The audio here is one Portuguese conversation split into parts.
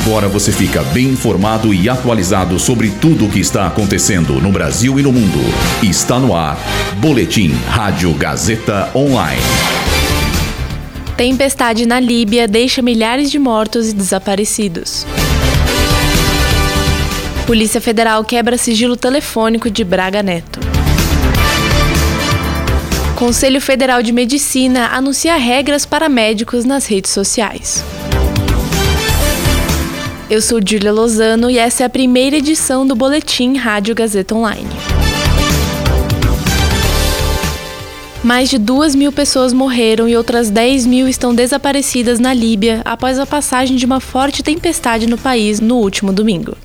Agora você fica bem informado e atualizado sobre tudo o que está acontecendo no Brasil e no mundo. Está no ar. Boletim Rádio Gazeta Online. Tempestade na Líbia deixa milhares de mortos e desaparecidos. Polícia Federal quebra sigilo telefônico de Braga Neto. Conselho Federal de Medicina anuncia regras para médicos nas redes sociais. Eu sou Julia Lozano e essa é a primeira edição do Boletim Rádio Gazeta Online. Mais de duas mil pessoas morreram e outras 10 mil estão desaparecidas na Líbia após a passagem de uma forte tempestade no país no último domingo.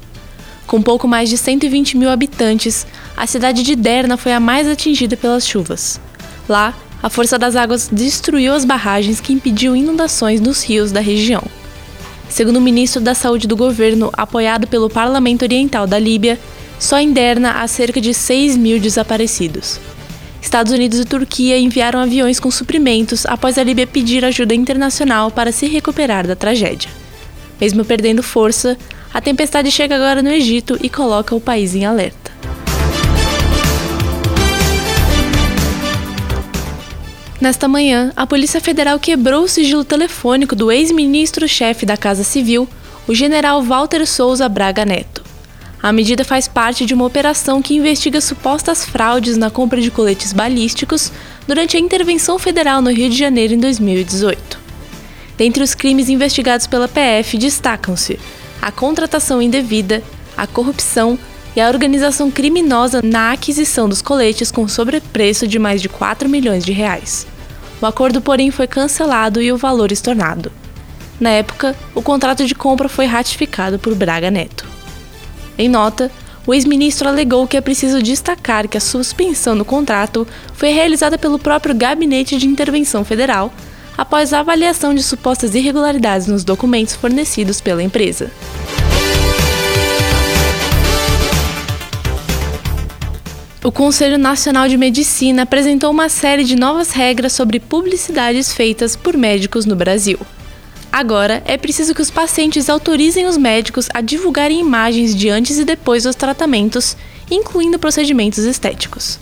Com pouco mais de 120 mil habitantes, a cidade de Derna foi a mais atingida pelas chuvas. Lá, a força das águas destruiu as barragens que impediu inundações nos rios da região. Segundo o ministro da Saúde do governo, apoiado pelo Parlamento Oriental da Líbia, só em Derna há cerca de 6 mil desaparecidos. Estados Unidos e Turquia enviaram aviões com suprimentos após a Líbia pedir ajuda internacional para se recuperar da tragédia. Mesmo perdendo força, a tempestade chega agora no Egito e coloca o país em alerta. Nesta manhã, a Polícia Federal quebrou o sigilo telefônico do ex-ministro-chefe da Casa Civil, o general Walter Souza Braga Neto. A medida faz parte de uma operação que investiga supostas fraudes na compra de coletes balísticos durante a intervenção federal no Rio de Janeiro em 2018. Dentre os crimes investigados pela PF destacam-se a contratação indevida, a corrupção e a organização criminosa na aquisição dos coletes com sobrepreço de mais de 4 milhões de reais. O acordo, porém, foi cancelado e o valor estornado. Na época, o contrato de compra foi ratificado por Braga Neto. Em nota, o ex-ministro alegou que é preciso destacar que a suspensão do contrato foi realizada pelo próprio Gabinete de Intervenção Federal após a avaliação de supostas irregularidades nos documentos fornecidos pela empresa. O Conselho Nacional de Medicina apresentou uma série de novas regras sobre publicidades feitas por médicos no Brasil. Agora, é preciso que os pacientes autorizem os médicos a divulgarem imagens de antes e depois dos tratamentos, incluindo procedimentos estéticos.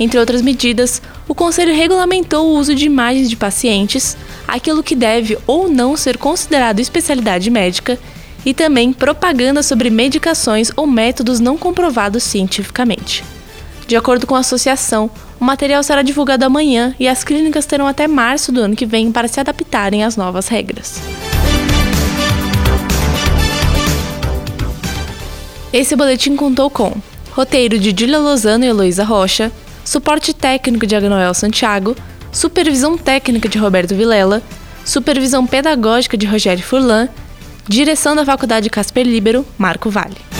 Entre outras medidas, o Conselho regulamentou o uso de imagens de pacientes, aquilo que deve ou não ser considerado especialidade médica, e também propaganda sobre medicações ou métodos não comprovados cientificamente. De acordo com a associação, o material será divulgado amanhã e as clínicas terão até março do ano que vem para se adaptarem às novas regras. Esse boletim contou com roteiro de Julia Lozano e Heloísa Rocha, suporte técnico de Agnoel Santiago, supervisão técnica de Roberto Vilela, supervisão pedagógica de Rogério Furlan, direção da Faculdade Casper Libero, Marco Vale.